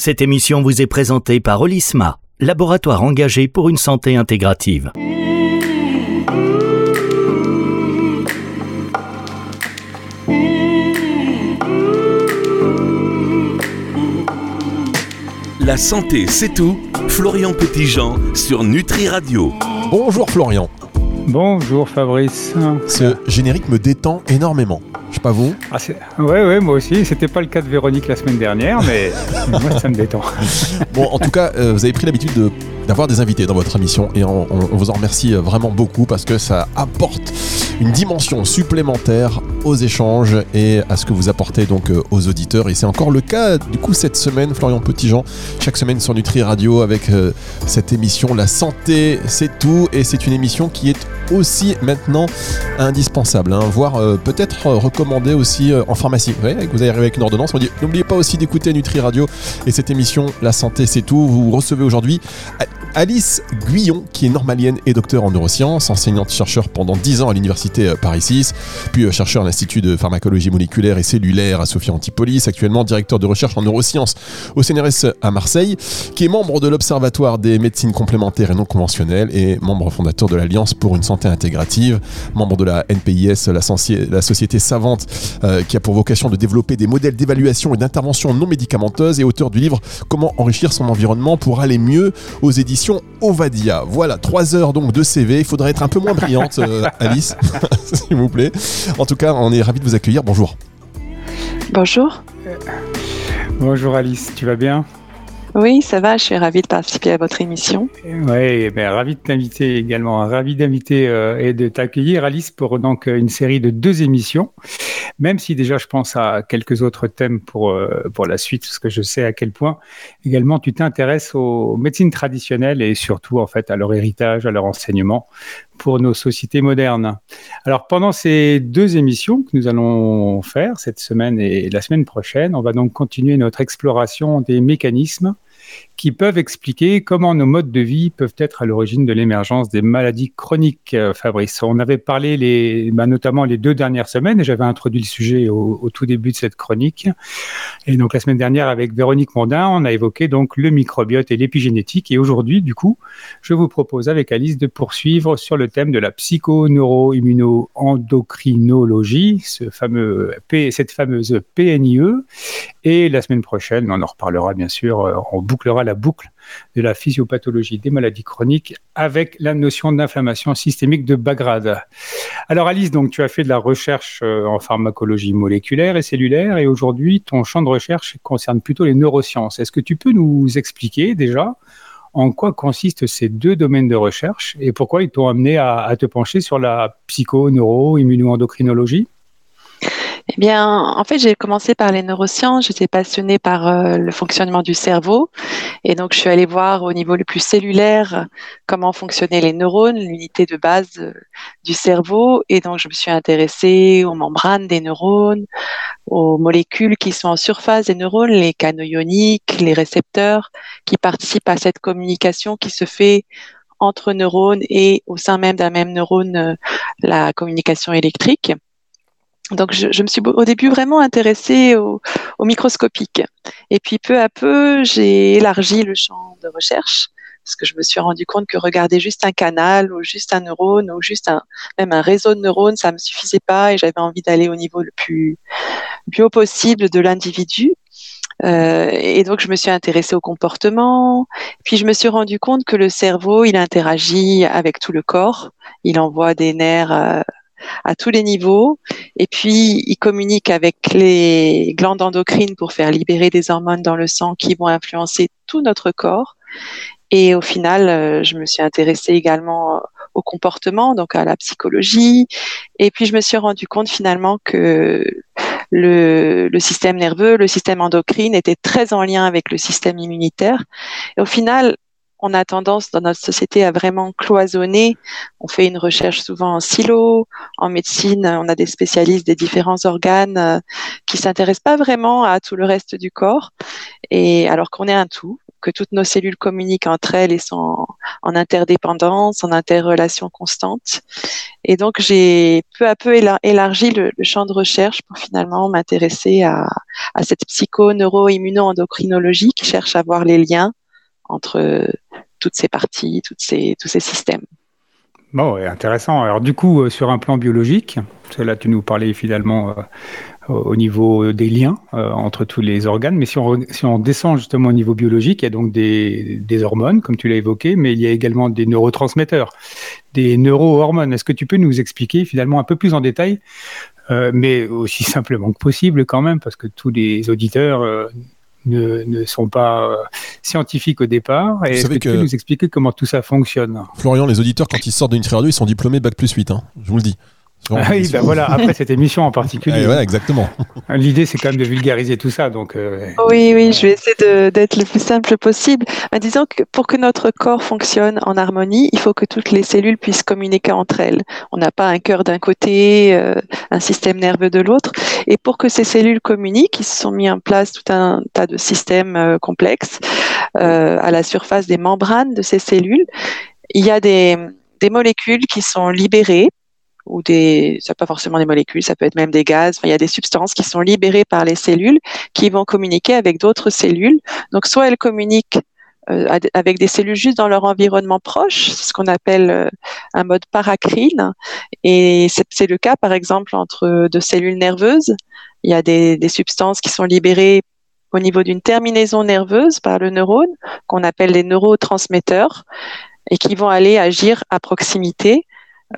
Cette émission vous est présentée par Olisma, laboratoire engagé pour une santé intégrative. La santé, c'est tout. Florian Petitjean sur Nutri Radio. Bonjour Florian. Bonjour Fabrice. Ce générique me détend énormément. Je sais pas vous. Ah, ouais, ouais, moi aussi. C'était pas le cas de Véronique la semaine dernière, mais moi ça me détend. Bon, en tout cas, euh, vous avez pris l'habitude de d'avoir des invités dans votre émission. Et on, vous en remercie euh, vraiment beaucoup parce que ça apporte une dimension supplémentaire aux échanges et à ce que vous apportez donc euh, aux auditeurs. Et c'est encore le cas du coup cette semaine Florian Petitjean. Chaque semaine sur Nutri Radio avec euh, cette émission La santé c'est tout. Et c'est une émission qui est aussi maintenant indispensable hein, voire peut-être recommandée aussi en pharmacie. Vous, voyez, vous arrivez avec une ordonnance. On dit n'oubliez pas aussi d'écouter Nutri Radio et cette émission La santé c'est tout. Vous recevez aujourd'hui Alice Guyon, qui est normalienne et docteur en neurosciences, enseignante-chercheur pendant 10 ans à l'université euh, Paris 6, puis euh, chercheur à l'Institut de pharmacologie moléculaire et cellulaire à Sophia Antipolis, actuellement directeur de recherche en neurosciences au CNRS à Marseille, qui est membre de l'Observatoire des médecines complémentaires et non conventionnelles et membre fondateur de l'Alliance pour une santé intégrative, membre de la NPIS, la, société savante euh, qui a pour vocation de développer des modèles d'évaluation et d'intervention non médicamenteuses et auteur du livre Comment enrichir son environnement pour aller mieux aux éditions Ovadia. Voilà, trois heures donc de CV. Il faudrait être un peu moins brillante, euh, Alice, s'il vous plaît. En tout cas, on est ravis de vous accueillir. Bonjour. Bonjour. Bonjour Alice, tu vas bien? Oui, ça va, je suis ravie de participer à votre émission. Oui, ben, ravi de t'inviter également, ravi d'inviter euh, et de t'accueillir Alice pour donc une série de deux émissions, même si déjà je pense à quelques autres thèmes pour, euh, pour la suite, parce que je sais à quel point également tu t'intéresses aux médecines traditionnelles et surtout en fait à leur héritage, à leur enseignement pour nos sociétés modernes. Alors pendant ces deux émissions que nous allons faire cette semaine et la semaine prochaine, on va donc continuer notre exploration des mécanismes qui peuvent expliquer comment nos modes de vie peuvent être à l'origine de l'émergence des maladies chroniques, euh, Fabrice. On avait parlé les, bah, notamment les deux dernières semaines, et j'avais introduit le sujet au, tout début de cette chronique. Et donc la semaine dernière, avec Véronique Mondin, on a évoqué donc le microbiote et l'épigénétique. Et aujourd'hui, du coup, je vous propose avec Alice de poursuivre sur le thème de la psycho-neuro-immuno-endocrinologie, ce fameux cette fameuse PNIE. Et la semaine prochaine, on en reparlera bien sûr, euh, on bouclera la boucle de la physiopathologie des maladies chroniques avec la notion d'inflammation systémique de Bagrad. Alors Alice, donc tu as fait de la recherche euh, en pharmacologie moléculaire et cellulaire et aujourd'hui ton champ de recherche concerne plutôt les neurosciences. Est-ce que tu peux nous expliquer déjà en quoi consistent ces deux domaines de recherche et pourquoi ils t'ont amené à, à te pencher sur la psycho, neuro, immuno-endocrinologie eh bien, en fait, j'ai commencé par les neurosciences. J'étais passionnée par euh, le fonctionnement du cerveau. Et donc, je suis allée voir au niveau le plus cellulaire comment fonctionnaient les neurones, l'unité de base euh, du cerveau. Et donc, je me suis intéressée aux membranes des neurones, aux molécules qui sont en surface des neurones, les canaux ioniques, les récepteurs qui participent à cette communication qui se fait entre neurones et au sein même d'un même neurone, euh, la communication électrique. Donc, je, me suis au début vraiment intéressée au, microscopique. Et puis, peu à peu, j'ai élargi le champ de recherche parce que je me suis rendu compte que regarder juste un canal ou juste un neurone ou juste un, même un réseau de neurones, ça me suffisait pas et j'avais envie d'aller au niveau le plus, plus haut possible de l'individu. Euh, et donc, je me suis intéressée au comportement. Puis, je me suis rendu compte que le cerveau, il interagit avec tout le corps. Il envoie des nerfs euh, à tous les niveaux. Et puis, il communique avec les glandes endocrines pour faire libérer des hormones dans le sang qui vont influencer tout notre corps. Et au final, euh, je me suis intéressée également au comportement, donc à la psychologie. Et puis, je me suis rendu compte finalement que le, le, système nerveux, le système endocrine était très en lien avec le système immunitaire. Et au final, on a tendance dans notre société à vraiment cloisonner. On fait une recherche souvent en silo. En médecine, on a des spécialistes des différents organes euh, qui s'intéressent pas vraiment à tout le reste du corps. Et alors qu'on est un tout. que toutes nos cellules communiquent entre elles et sont en, interdépendance, en interrelation constante. Et donc, j'ai peu à peu élargi le, champ de recherche pour finalement m'intéresser à, à cette psycho-neuro-immuno-endocrinologie qui cherche à voir les liens entre toutes ces parties, tous ces systèmes. Bon, intéressant. Alors du coup, euh, sur un plan biologique, là tu nous parlais finalement euh, au niveau des liens euh, entre tous les organes, mais si on, descend justement au niveau biologique, il y a donc des hormones, comme tu l'as évoqué, mais il y a également des neurotransmetteurs, des neurohormones. Est-ce que tu peux nous expliquer finalement un peu plus en détail, mais aussi simplement que possible quand même, parce que tous les auditeurs ne, sont pas euh, scientifiques au départ. Et est-ce que, tu peux nous expliquer comment tout ça fonctionne? Florian, les auditeurs, quand ils sortent d'une radio, ils sont diplômés Bac plus 8, hein, je vous le dis. Ah oui, ben voilà, après cette émission en particulier. voilà, exactement. L'idée, c'est quand même de vulgariser tout ça. Donc, euh, Oui, oui, je vais essayer d'être le plus simple possible. Ben, disons que pour que notre corps fonctionne en harmonie, il faut que toutes les cellules puissent communiquer entre elles. On n'a pas un cœur d'un côté, euh, un système nerveux de l'autre. Et pour que ces cellules communiquent, ils se sont mis en place tout un tas de systèmes euh, complexes à la surface des membranes de ces cellules. Il y a des, molécules qui sont libérées ou des, ça pas forcément des molécules, ça peut être même des gaz. il y a des substances qui sont libérées par les cellules qui vont communiquer avec d'autres cellules. Donc, soit elles communiquent euh, avec des cellules juste dans leur environnement proche, ce qu'on appelle euh, un mode paracrine. Et c'est le cas, par exemple, entre deux cellules nerveuses. Il y a des, des substances qui sont libérées au niveau d'une terminaison nerveuse par le neurone, qu'on appelle les neurotransmetteurs, et qui vont aller agir à proximité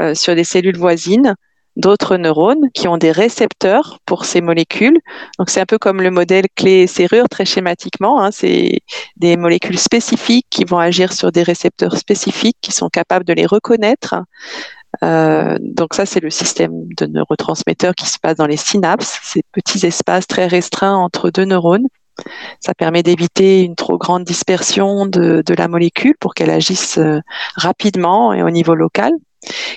euh, sur des cellules voisines d'autres neurones qui ont des récepteurs pour ces molécules. Donc c'est un peu comme le modèle clé et serrure très schématiquement. Hein. C'est des molécules spécifiques qui vont agir sur des récepteurs spécifiques qui sont capables de les reconnaître. Euh, donc ça c'est le système de neurotransmetteurs qui se passe dans les synapses, ces petits espaces très restreints entre deux neurones. Ça permet d'éviter une trop grande dispersion de, de la molécule pour qu'elle agisse euh, rapidement et au niveau local.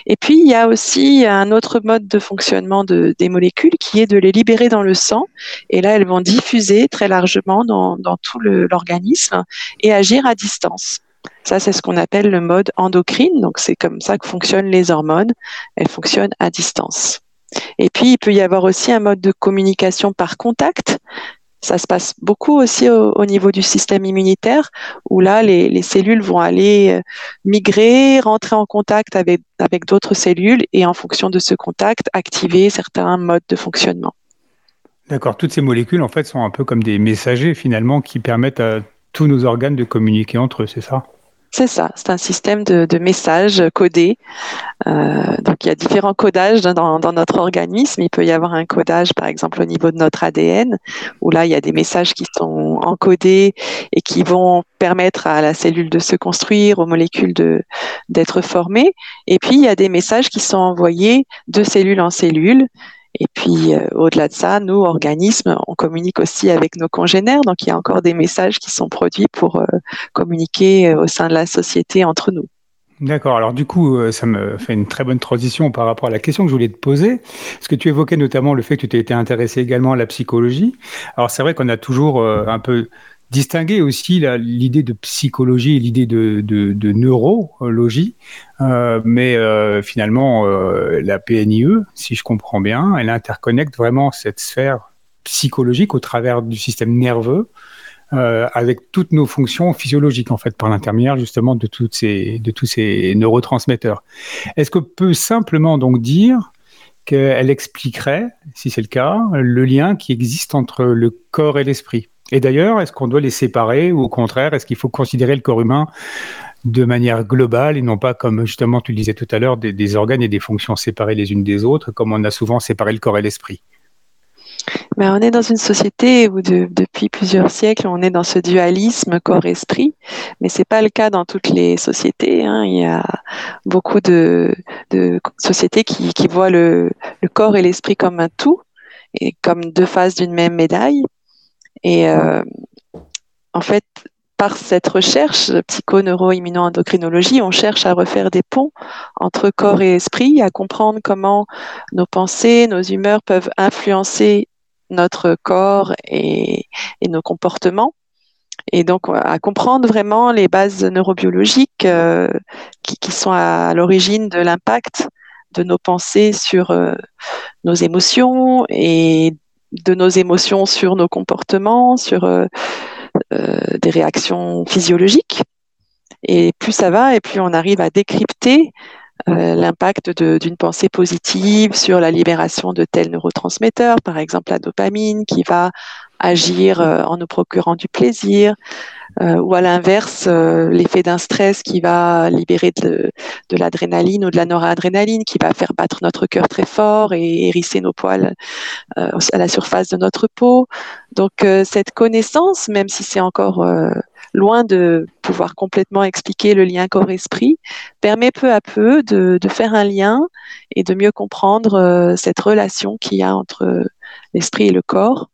Et puis, il y a aussi un autre mode de fonctionnement de, des molécules qui est de les libérer dans le sang. Et là, elles vont diffuser très largement dans, dans tout l'organisme et agir à distance. Ça, c'est ce qu'on appelle le mode endocrine. Donc, c'est comme ça que fonctionnent les hormones. Elles fonctionnent à distance. Et puis, il peut y avoir aussi un mode de communication par contact. Ça se passe beaucoup aussi au, niveau du système immunitaire, où là, les, cellules vont aller euh, migrer, rentrer en contact avec, avec d'autres cellules et en fonction de ce contact, activer certains modes de fonctionnement. D'accord, toutes ces molécules, en fait, sont un peu comme des messagers, finalement, qui permettent à tous nos organes de communiquer entre eux, c'est ça? C'est ça, c'est un système de, messages codés. Euh, donc il y a différents codages dans, notre organisme. Il peut y avoir un codage, par exemple, au niveau de notre ADN, où là il y a des messages qui sont encodés et qui vont permettre à la cellule de se construire, aux molécules d'être formées. Et puis il y a des messages qui sont envoyés de cellule en cellule et puis, euh, au-delà de ça, nous, organismes, on communique aussi avec nos congénères. Donc, il y a encore des messages qui sont produits pour euh, communiquer euh, au sein de la société entre nous. D'accord. Alors du coup, ça me fait une très bonne transition par rapport à la question que je voulais te poser. Parce que tu évoquais notamment le fait que tu été intéressé également à la psychologie. Alors c'est vrai qu'on a toujours un peu distinguer aussi l'idée de psychologie et l'idée de, neurologie. Euh, mais euh, finalement, euh, la PNIE, si je comprends bien, elle interconnecte vraiment cette sphère psychologique au travers du système nerveux avec toutes nos fonctions physiologiques, en fait, par l'intermédiaire justement de, de tous ces neurotransmetteurs. Est-ce que peut simplement donc dire qu'elle expliquerait, si c'est le cas, le lien qui existe entre le corps et l'esprit? Et d'ailleurs, est-ce qu'on doit les séparer ou au contraire, est-ce qu'il faut considérer le corps humain de manière globale et non pas comme justement tu le disais tout à l'heure, des, organes et des fonctions séparées les unes des autres, comme on a souvent séparé le corps et l'esprit? Mais on est dans une société où depuis plusieurs siècles, on est dans ce dualisme corps-esprit, mais c'est pas le cas dans toutes les sociétés. Hein. Il y a beaucoup de, sociétés qui, voient le, le, corps et l'esprit comme un tout et comme deux faces d'une même médaille. Et euh, en fait, par cette recherche psycho-neuro-immuno-endocrinologie, on cherche à refaire des ponts entre corps et esprit, à comprendre comment nos pensées, nos humeurs peuvent influencer notre corps et, nos comportements. et donc à comprendre vraiment les bases neurobiologiques qui, qui, sont à l'origine de l'impact de nos pensées sur nos émotions et de nos émotions sur nos comportements, sur des réactions physiologiques. Et plus ça va, et plus on arrive à décrypter euh, l'impact d'une pensée positive sur la libération de tels neurotransmetteurs, par exemple la dopamine qui va agir euh, en nous procurant du plaisir, euh, ou à l'inverse, l'effet d'un stress qui va libérer de, de l'adrénaline ou de la noradrénaline, qui va faire battre notre cœur très fort et hérisser nos poils à la surface de notre peau. Donc cette connaissance, même si c'est encore loin de pouvoir complètement expliquer le lien corps-esprit, permet peu à peu de, faire un lien et de mieux comprendre euh, cette relation qu'il y a entre l'esprit et le corps,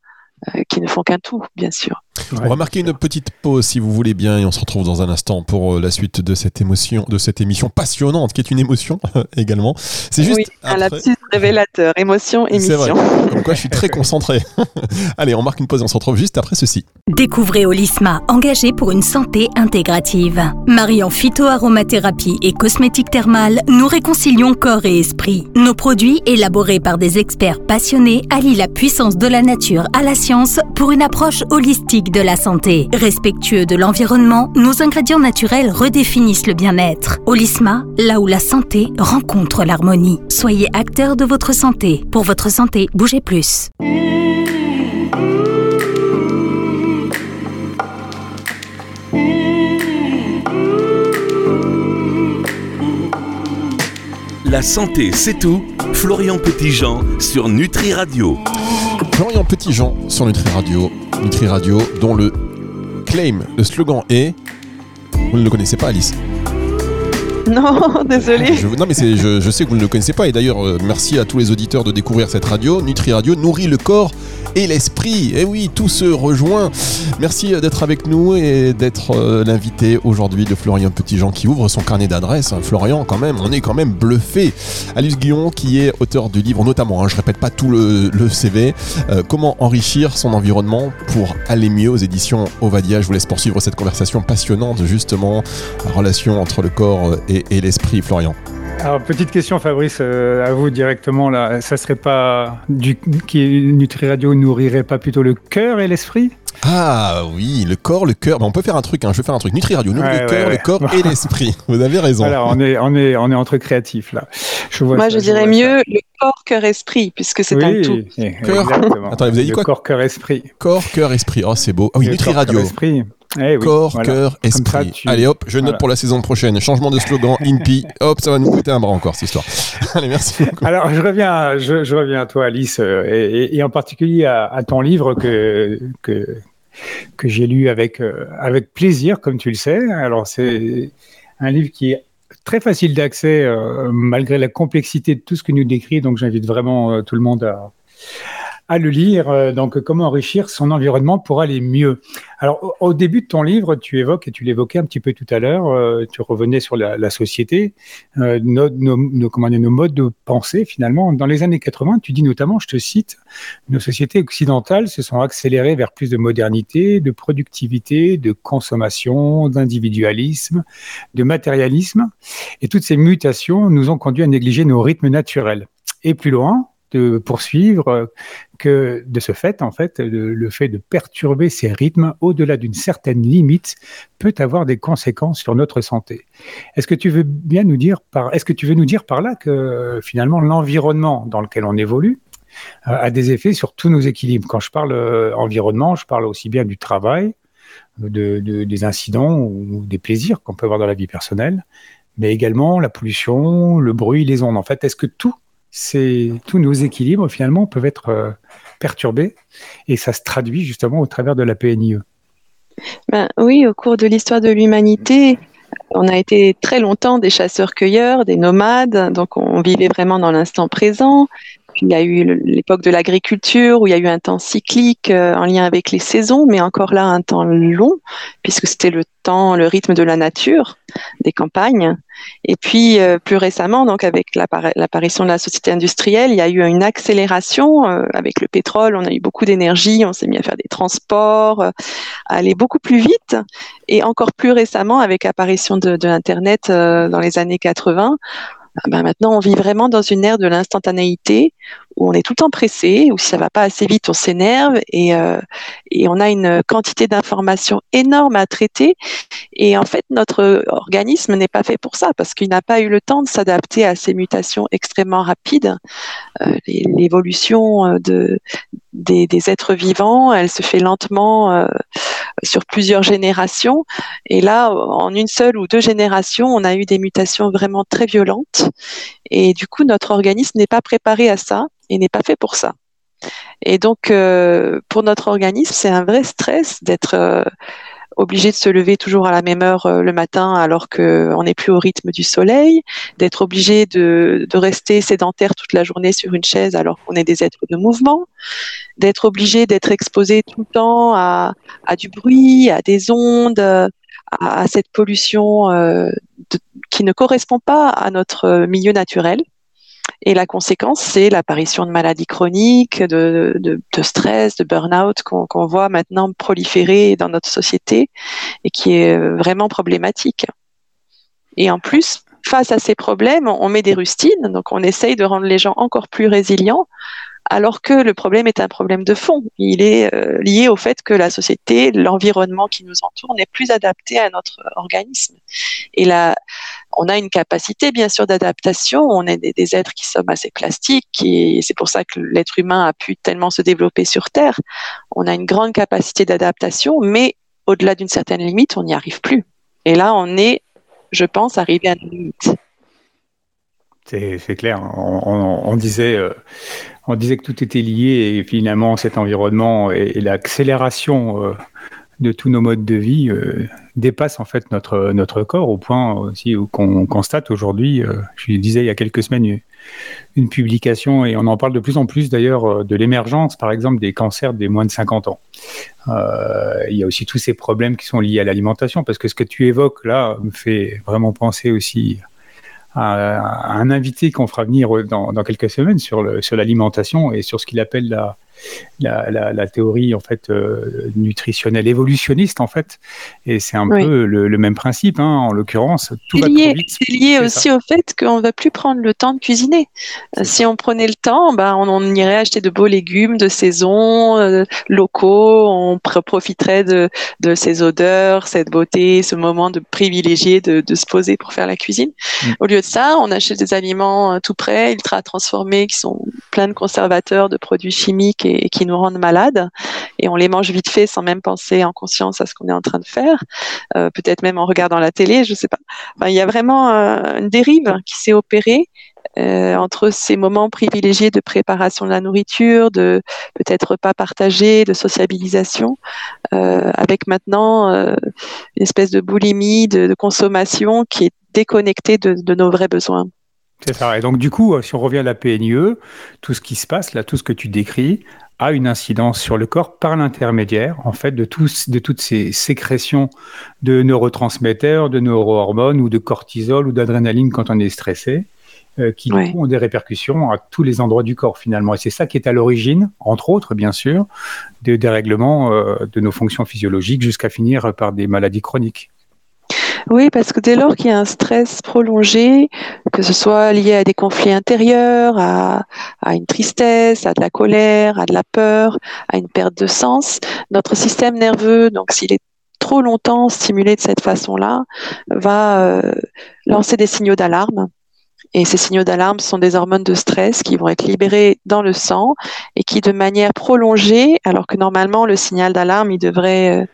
euh, qui ne font qu'un tout, bien sûr. On va marquer une petite pause si vous voulez bien et on se retrouve dans un instant pour euh, la suite de cette émotion, de cette émission passionnante qui est une émotion également. C'est juste oui, un lapsus révélateur, émotion, émission. C'est vrai. Donc quoi, je suis très concentré. Allez, on marque une pause et on se retrouve juste après ceci. Découvrez Olisma, engagé pour une santé intégrative. Mariant phytoaromathérapie et cosmétique thermale, nous réconcilions corps et esprit. Nos produits, élaborés par des experts passionnés, allient la puissance de la nature à la science pour une approche holistique de la santé. Respectueux de l'environnement, nos ingrédients naturels redéfinissent le bien-être. Olisma, là où la santé rencontre l'harmonie. Soyez acteur de votre santé. Pour votre santé, bougez plus. La santé, c'est tout. Florian Petitjean sur Nutri Radio. Florian Petitjean sur Nutri Radio. Nutri Radio, dont le claim, le slogan est. Vous ne le connaissez pas, Alice non, désolé. non, mais je, je, sais que vous ne le connaissez pas. Et d'ailleurs, euh, merci à tous les auditeurs de découvrir cette radio. Nutri Radio nourrit le corps et l'esprit. Et oui, tout se rejoint. Merci d'être avec nous et d'être euh, l'invité aujourd'hui de Florian Petitjean qui ouvre son carnet d'adresses. Florian, quand même, on est quand même bluffé. Alice Guillon, qui est auteur du livre, notamment, hein, je répète pas tout le, CV, euh, Comment enrichir son environnement pour aller mieux aux éditions Ovadia. Je vous laisse poursuivre cette conversation passionnante, justement, la relation entre le corps et l'esprit, Florian. Alors, petite question, Fabrice, euh, à vous directement. Là, ça serait pas du qui Nutri Radio nourrirait pas plutôt le cœur et l'esprit? Ah oui, le corps, le cœur. on peut faire un truc. Hein, je vais faire un truc. Nutri Radio, nourrit le cœur, le corps et l'esprit. Vous avez raison. Alors, on est, on est, on est entre créatifs là. Je vois Moi, je dirais mieux le corps, cœur, esprit, puisque c'est un tout. Cœur. Attendez, vous avez dit quoi Corps, cœur, esprit. Corps, cœur, esprit. Oh, c'est beau. Ah oui, Nutri Radio. Esprit. Eh Corps, cœur, esprit. Allez hop, je note pour la saison prochaine. Changement de slogan, INPI. Hop, ça va nous coûter un bras encore cette histoire. Allez, merci beaucoup. Alors, je reviens, je, reviens à toi, Alice, euh, et, en particulier à, ton livre que, que, que j'ai lu avec, euh, avec plaisir, comme tu le sais. Alors, c'est un livre qui est très facile d'accès, euh, malgré la complexité de tout ce que nous décrit. Donc, j'invite vraiment tout le monde à à le lire. Euh, donc, comment enrichir son environnement pour aller mieux. Alors, au, début de ton livre, tu évoques, et tu l'évoquais un petit peu tout à l'heure, euh, tu revenais sur la, société, euh, nos, nos, comment dire, nos modes de pensée, finalement. Dans les années 80, tu dis notamment, je te cite, nos sociétés occidentales se sont accélérées vers plus de modernité, de productivité, de consommation, d'individualisme, de matérialisme. Et toutes ces mutations nous ont conduit à négliger nos rythmes naturels. Et plus loin, de poursuivre euh, que de ce fait, en fait, le, fait de perturber ces rythmes au-delà d'une certaine limite peut avoir des conséquences sur notre santé. Est-ce que tu veux bien nous dire par, est-ce que tu veux nous dire par là que finalement l'environnement dans lequel on évolue euh, a des effets sur tous nos équilibres? Quand je parle euh, environnement, je parle aussi bien du travail, de, des incidents ou des plaisirs qu'on peut avoir dans la vie personnelle, mais également la pollution, le bruit, les ondes. En fait, est-ce que tout c'est tous nos équilibres finalement peuvent être euh, perturbés et ça se traduit justement au travers de la PNIE. Ben, oui, au cours de l'histoire de l'humanité, on a été très longtemps des chasseurs-cueilleurs, des nomades, donc on vivait vraiment dans l'instant présent. Il y a eu l'époque de l'agriculture où il y a eu un temps cyclique euh, en lien avec les saisons, mais encore là un temps long puisque c'était le temps, le rythme de la nature, des campagnes. Et puis euh, plus récemment, donc avec l'apparition de la société industrielle, il y a eu une accélération euh, avec le pétrole. On a eu beaucoup d'énergie, on s'est mis à faire des transports, à aller beaucoup plus vite. Et encore plus récemment, avec l'apparition de, de l'Internet dans les années 80, ah ben, maintenant, on vit vraiment dans une ère de l'instantanéité où on est tout le temps pressé, où si ça va pas assez vite, on s'énerve et, euh, et on a une quantité d'informations énorme à traiter. Et en fait, notre organisme n'est pas fait pour ça parce qu'il n'a pas eu le temps de s'adapter à ces mutations extrêmement rapides. Euh, l'évolution euh, de, des, êtres vivants, elle se fait lentement sur plusieurs générations. Et là, en une seule ou deux générations, on a eu des mutations vraiment très violentes. Et du coup, notre organisme n'est pas préparé à ça et n'est pas fait pour ça. Et donc, euh, pour notre organisme, c'est un vrai stress d'être euh, obligé de se lever toujours à la même heure euh, le matin alors qu'on n'est plus au rythme du soleil, d'être obligé de, rester sédentaire toute la journée sur une chaise alors qu'on est des êtres de mouvement, d'être obligé d'être exposé tout le temps à, du bruit, à des ondes, à, cette pollution euh, qui ne correspond pas à notre milieu naturel. Et la conséquence, c'est l'apparition de maladies chroniques, de stress, de burn-out qu'on voit maintenant proliférer dans notre société et qui est euh, vraiment problématique. Et en plus, face à ces problèmes, on met des rustines, donc on essaye de rendre les gens encore plus résilients alors que le problème est un problème de fond. Il est euh, lié au fait que la société, l'environnement qui nous entoure n'est plus adapté à notre organisme. Et là, on a une capacité, bien sûr, d'adaptation. On est des, êtres qui sommes assez plastiques et c'est pour ça que l'être humain a pu tellement se développer sur Terre. On a une grande capacité d'adaptation, mais au-delà d'une certaine limite, on n'y arrive plus. Et là, on est, je pense, arrivé à une limite. C'est clair. On, disait, euh, on disait que tout était lié et finalement cet environnement et, l'accélération euh, de tous nos modes de vie euh, dépasse en fait notre notre corps au point aussi qu'on constate aujourd'hui. Euh, je disais il y a quelques semaines une, une, publication et on en parle de plus en plus d'ailleurs de l'émergence par exemple des cancers des moins de 50 ans. Il y a aussi tous ces problèmes qui sont liés à l'alimentation parce que ce que tu évoques là me fait vraiment penser aussi à, un invité qu'on fera venir dans, quelques semaines sur l'alimentation et sur ce qu'il appelle la, la, la, la, théorie en fait euh, nutritionnelle évolutionniste en fait. Et c'est un oui. peu le, le, même principe hein, en l'occurrence tout c'est lié, c'est lié aussi ça. au fait qu'on va plus prendre le temps de cuisiner. Si on prenait le temps ben, on, on, irait acheter de beaux légumes de saison euh, locaux. On profiterait de, de ces odeurs cette beauté ce moment de privilégié de, de se poser pour faire la cuisine. Mm. au lieu de ça on achète des aliments euh, tout prêts ultra transformés qui sont pleins de conservateurs de produits chimiques et, et, qui nous rendent malades et on les mange vite fait sans même penser en conscience à ce qu'on est en train de faire, euh, peut-être même en regardant la télé, je sais pas. Il y a vraiment euh, une dérive qui s'est opérée euh, entre ces moments privilégiés de préparation de la nourriture, de peut-être pas partagé, de sociabilisation, avec maintenant une espèce de boulimie, de, consommation qui est déconnectée de nos vrais besoins. C'est ça. Et donc, du coup, si on revient à la PNIE, tout ce qui se passe, là, tout ce que tu décris, a une incidence sur le corps par l'intermédiaire, en fait, de, tous, de toutes ces sécrétions de neurotransmetteurs, de neurohormones ou de cortisol ou d'adrénaline quand on est stressé, euh, qui, coup, ont des répercussions à tous les endroits du corps, finalement. Et c'est ça qui est à l'origine, entre autres, bien sûr, des dérèglements euh, de nos fonctions physiologiques jusqu'à finir par des maladies chroniques. Oui, parce que dès lors qu'il y a un stress prolongé, que ce soit lié à des conflits intérieurs, à, à, une tristesse, à de la colère, à de la peur, à une perte de sens, notre système nerveux, donc s'il est trop longtemps stimulé de cette façon-là, va euh, lancer des signaux d'alarme et ces signaux d'alarme sont des hormones de stress qui vont être libérées dans le sang et qui, de manière prolongée, alors que normalement le signal d'alarme, il devrait euh,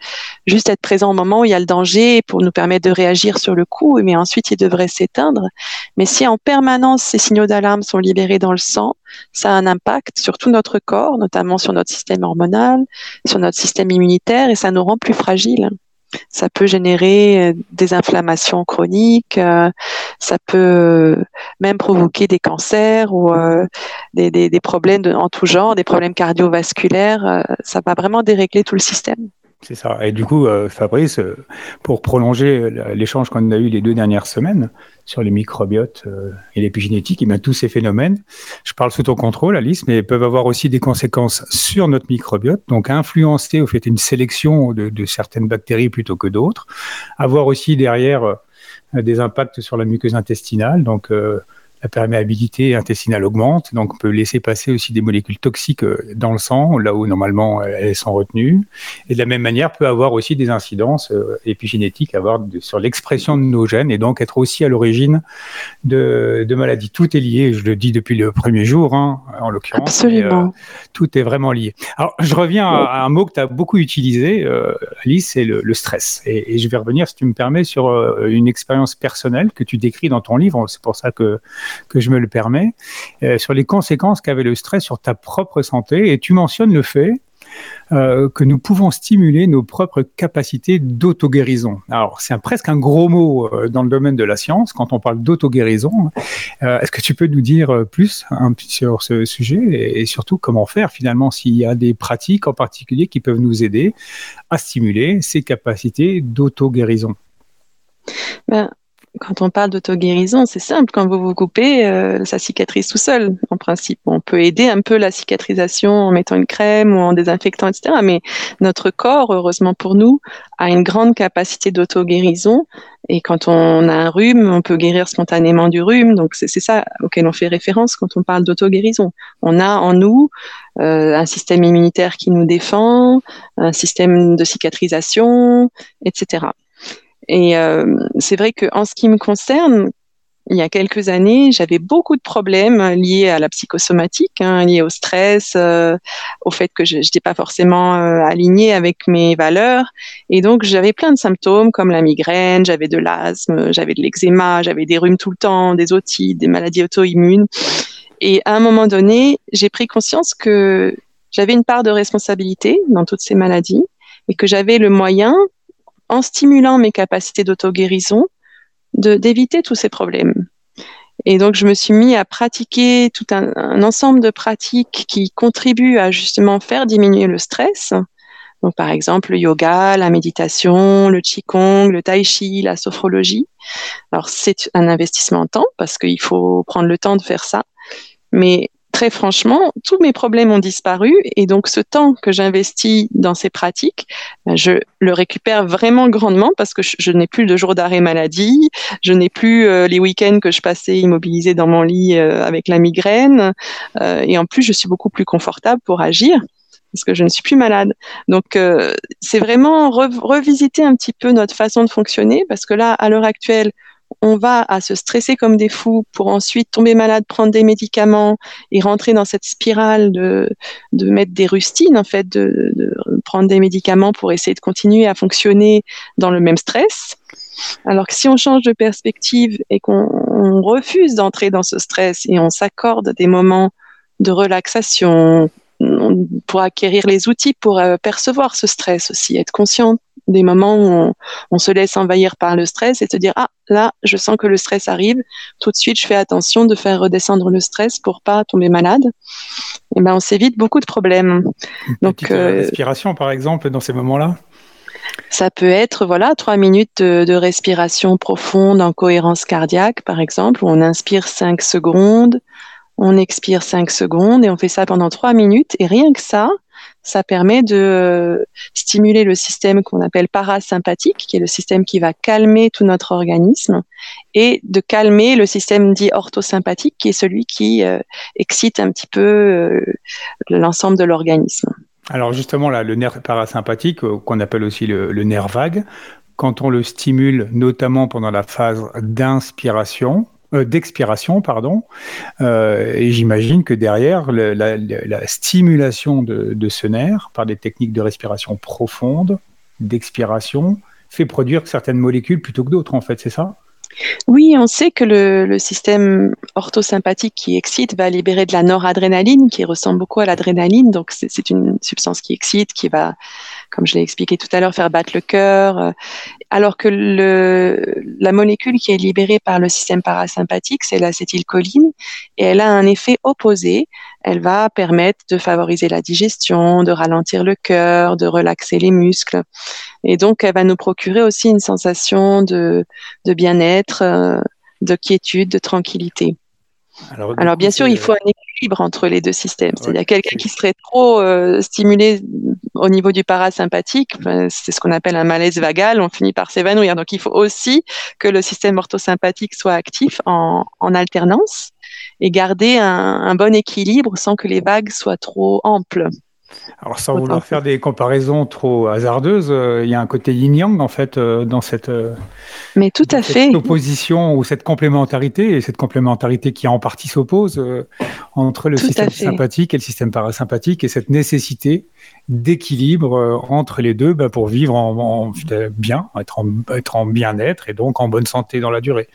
juste être présent au moment où il y a le danger pour nous permettre de réagir sur le coup, mais ensuite il devrait s'éteindre. Mais si en permanence ces signaux d'alarme sont libérés dans le sang, ça a un impact sur tout notre corps, notamment sur notre système hormonal, sur notre système immunitaire, et ça nous rend plus fragiles. Ça peut générer des inflammations chroniques, ça peut même provoquer des cancers ou des, problèmes en tout genre, des problèmes cardiovasculaires. ça va vraiment dérégler tout le système. C'est ça. Et du coup, euh, Fabrice, euh, pour prolonger l'échange qu'on a eu les deux dernières semaines sur les microbiotes euh, et l'épigénétique, et eh bien tous ces phénomènes, je parle sous ton contrôle, Alice, mais peuvent avoir aussi des conséquences sur notre microbiote, donc influencer au fait une sélection de certaines bactéries plutôt que d'autres, avoir aussi derrière des impacts sur la muqueuse intestinale, donc la perméabilité intestinale augmente, donc on peut laisser passer aussi des molécules toxiques euh, dans le sang, là où normalement elles sont retenues. Et de la même manière, peut avoir aussi des incidences euh, épigénétiques avoir sur l'expression de nos gènes et donc être aussi à l'origine de, maladies. Tout est lié, je le dis depuis le premier jour, hein, en l'occurrence. Absolument. Euh, tout est vraiment lié. Alors, je reviens à, un mot que tu as beaucoup utilisé, Alice, c'est le, stress. Et, et, je vais revenir, si tu me permets, sur une expérience personnelle que tu décris dans ton livre. C'est pour ça que que je me le permets, euh, sur les conséquences qu'avait le stress sur ta propre santé. Et tu mentionnes le fait euh, que nous pouvons stimuler nos propres capacités d'auto-guérison. Alors, c'est presque un gros mot euh, dans le domaine de la science quand on parle d'auto-guérison. Est-ce que tu peux nous dire plus sur ce sujet et, surtout comment faire finalement s'il y a des pratiques en particulier qui peuvent nous aider à stimuler ces capacités d'auto-guérison? Ben, quand on parle d'auto-guérison, c'est simple. Quand vous vous coupez, euh, ça cicatrise tout seul, en principe. On peut aider un peu la cicatrisation en mettant une crème ou en désinfectant, etc. Mais notre corps, heureusement pour nous, a une grande capacité d'auto-guérison. Et quand on a un rhume, on peut guérir spontanément du rhume. Donc c'est ça auquel on fait référence quand on parle d'auto-guérison. On a en nous euh, un système immunitaire qui nous défend, un système de cicatrisation, etc. Et euh, c'est vrai qu'en ce qui me concerne, il y a quelques années, j'avais beaucoup de problèmes liés à la psychosomatique, hein, liés au stress, euh, au fait que je n'étais pas forcément euh, alignée avec mes valeurs. Et donc, j'avais plein de symptômes comme la migraine, j'avais de l'asthme, j'avais de l'eczéma, j'avais des rhumes tout le temps, des otites, des maladies auto-immunes. Et à un moment donné, j'ai pris conscience que j'avais une part de responsabilité dans toutes ces maladies et que j'avais le moyen en stimulant mes capacités d'auto-guérison, d'éviter tous ces problèmes. Et donc, je me suis mis à pratiquer tout un, ensemble de pratiques qui contribuent à justement faire diminuer le stress. Donc, par exemple, le yoga, la méditation, le qigong, le tai chi, la sophrologie. Alors, c'est un investissement en temps parce qu'il faut prendre le temps de faire ça. Mais très franchement, tous mes problèmes ont disparu et donc ce temps que j'investis dans ces pratiques, ben, je le récupère vraiment grandement parce que je, n'ai plus de jours d'arrêt maladie, je n'ai plus euh, les week-ends que je passais immobilisé dans mon lit euh, avec la migraine euh, et en plus je suis beaucoup plus confortable pour agir parce que je ne suis plus malade. Donc, c'est vraiment revisiter un petit peu notre façon de fonctionner, parce que là, à l'heure actuelle, on va à se stresser comme des fous pour ensuite tomber malade, prendre des médicaments et rentrer dans cette spirale de, de mettre des rustines, en fait, de, prendre des médicaments pour essayer de continuer à fonctionner dans le même stress. Alors que si on change de perspective et qu'on refuse d'entrer dans ce stress et on s'accorde des moments de relaxation, pour acquérir les outils pour euh, percevoir ce stress aussi, être conscient des moments où on, se laisse envahir par le stress et se dire ah là je sens que le stress arrive. Tout de suite je fais attention de faire redescendre le stress pour pas tomber malade. Et ben on s'évite beaucoup de problèmes. Donc euh, euh, respiration par exemple dans ces moments là ça peut être voilà trois minutes de, de, respiration profonde en cohérence cardiaque par exemple où on inspire cinq secondes on expire cinq secondes et on fait ça pendant trois minutes. Et rien que ça ça permet de stimuler le système qu'on appelle parasympathique, qui est le système qui va calmer tout notre organisme, et de calmer le système dit orthosympathique, qui est celui qui euh, excite un petit peu euh, l'ensemble de l'organisme. Alors justement, là, le nerf parasympathique, euh, qu'on appelle aussi le nerf vague, quand on le stimule, notamment pendant la phase d'inspiration, euh, d'expiration, pardon. Euh, et j'imagine que derrière, la, stimulation de, ce nerf par des techniques de respiration profonde, d'expiration, fait produire certaines molécules plutôt que d'autres, en fait, c'est ça? Oui, on sait que le, le, système orthosympathique qui excite va libérer de la noradrénaline qui ressemble beaucoup à l'adrénaline. Donc, c'est une substance qui excite, qui va, comme je l'ai expliqué tout à l'heure, faire battre le cœur. Alors que le, la molécule qui est libérée par le système parasympathique, c'est l'acétylcholine, et elle a un effet opposé. Elle va permettre de favoriser la digestion, de ralentir le cœur, de relaxer les muscles. Et donc, elle va nous procurer aussi une sensation de, de bien-être, euh, de quiétude, de tranquillité. Alors, Alors bien sûr, il faut un équilibre entre les deux systèmes. C'est-à-dire quelqu'un qui serait trop euh, stimulé au niveau du parasympathique, c'est ce qu'on appelle un malaise vagal, on finit par s'évanouir. Donc il faut aussi que le système orthosympathique soit actif en, en alternance et garder un, un bon équilibre sans que les vagues soient trop amples. Alors sans vouloir faire des comparaisons trop hasardeuses, euh, il y a un côté yin-yang en fait euh, dans cette, euh, Mais tout à cette fait. opposition ou cette complémentarité, et cette complémentarité qui en partie s'oppose entre le Tout système sympathique et le système parasympathique, et cette nécessité d'équilibre euh, entre les deux bah, pour vivre en, en- bien, être en, être en bien-être et donc en bonne santé dans la durée.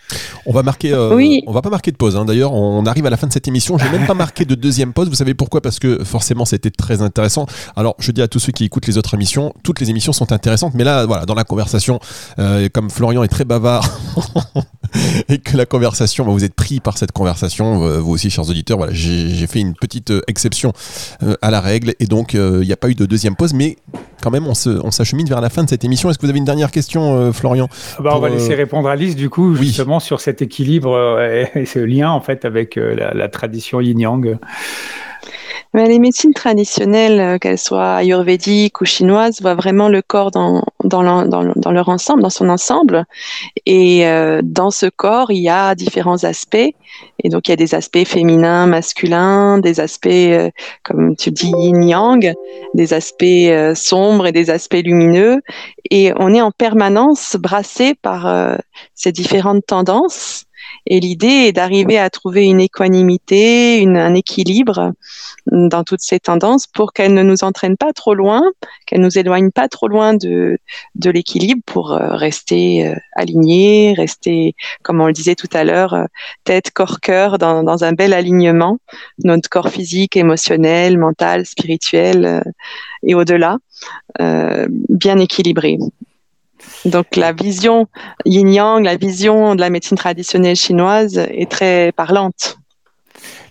On va marquer. euh, Oui. On va pas marquer de pause. hein. D'ailleurs, on arrive à la fin de cette émission. J'ai même pas marqué de deuxième pause. Vous savez pourquoi? Parce que forcément, c'était très intéressant. Alors, je dis à tous ceux qui écoutent les autres émissions, toutes les émissions sont intéressantes, mais là, voilà, dans la conversation, euh, comme Florian est très bavard et que la conversation, bah, vous êtes pris par cette conversation, euh, vous aussi, chers auditeurs. Voilà, j'ai fait une petite euh, exception euh, à la règle et donc il n'y a pas eu de deuxième pause, mais quand même, on s'achemine vers la fin de cette émission. Est-ce que vous avez une dernière question, Florian Ah bah, on va laisser répondre Alice du coup oui. justement sur cet équilibre et, ce lien en fait avec la, la tradition yin-yang. Mais les médecines traditionnelles, euh, qu'elles soient ayurvédiques ou chinoises, voient vraiment le corps dans, dans leur ensemble, dans son ensemble. Et euh, dans ce corps, il y a différents aspects. Et donc, il y a des aspects féminins, masculins, des aspects, euh, comme tu dis, yin-yang, des aspects euh, sombres et des aspects lumineux. Et on est en permanence brassé par euh, ces différentes tendances. Et l'idée est d'arriver à trouver une équanimité, un équilibre dans toutes ces tendances pour qu'elles ne nous entraînent pas trop loin, qu'elles nous éloignent pas trop loin de, de l'équilibre pour euh, rester euh, alignés, rester, comme on le disait tout à l'heure, euh, tête, corps, cœur, dans, dans un bel alignement, notre corps physique, émotionnel, mental, spirituel et au-delà, bien équilibré. Donc la vision yin-yang, la vision de la médecine traditionnelle chinoise est très parlante.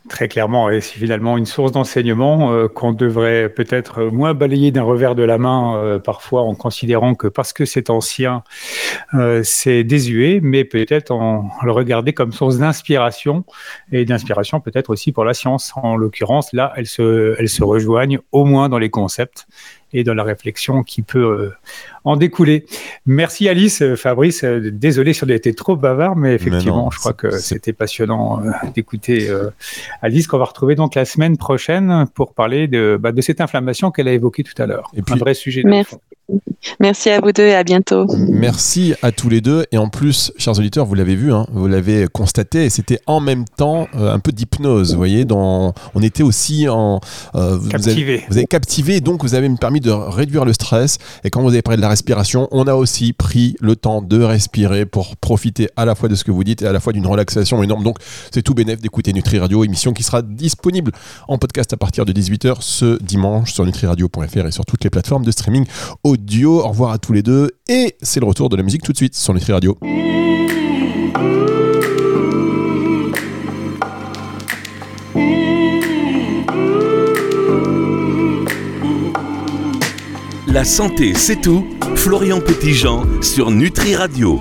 Très clairement, et c'est finalement une source d'enseignement euh, qu'on devrait peut-être moins balayer d'un revers de la main euh, parfois en considérant que parce que c'est ancien, euh, c'est désuet, mais peut-être en le regarder comme source d'inspiration et d'inspiration peut-être aussi pour la science. En l'occurrence, là, elles se, elles se rejoignent au moins dans les concepts et dans la réflexion qui peut euh, en découler. Merci Alice, Euh, Fabrice. euh, Désolé si on a été trop bavard, mais effectivement, non, je crois que c'était passionnant euh, d'écouter euh, Alice, qu'on va retrouver donc la semaine prochaine pour parler de, bah, de cette inflammation qu'elle a évoquée tout à l'heure. Un vrai sujet. de Merci. Merci à vous deux et à bientôt. Merci à tous les deux. Et en plus, chers auditeurs, vous l'avez vu, hein, vous l'avez constaté, c'était en même temps euh, un peu d'hypnose. Vous voyez, dans, on était aussi en. euh, vous, avez, Captivé. vous avez captivé, donc vous avez permis de réduire le stress. Et quand vous avez parlé de la respiration, on a aussi pris le temps de respirer pour profiter à la fois de ce que vous dites et à la fois d'une relaxation énorme. Donc, c'est tout bénef d'écouter Nutri Radio, émission qui sera disponible en podcast à partir de 18h ce dimanche sur nutriradio.fr et sur toutes les plateformes de streaming audio. Au revoir à tous les deux. Et c'est le retour de la musique tout de suite sur Nutri Radio. La santé, c'est tout. Florian Petitjean sur Nutri Radio.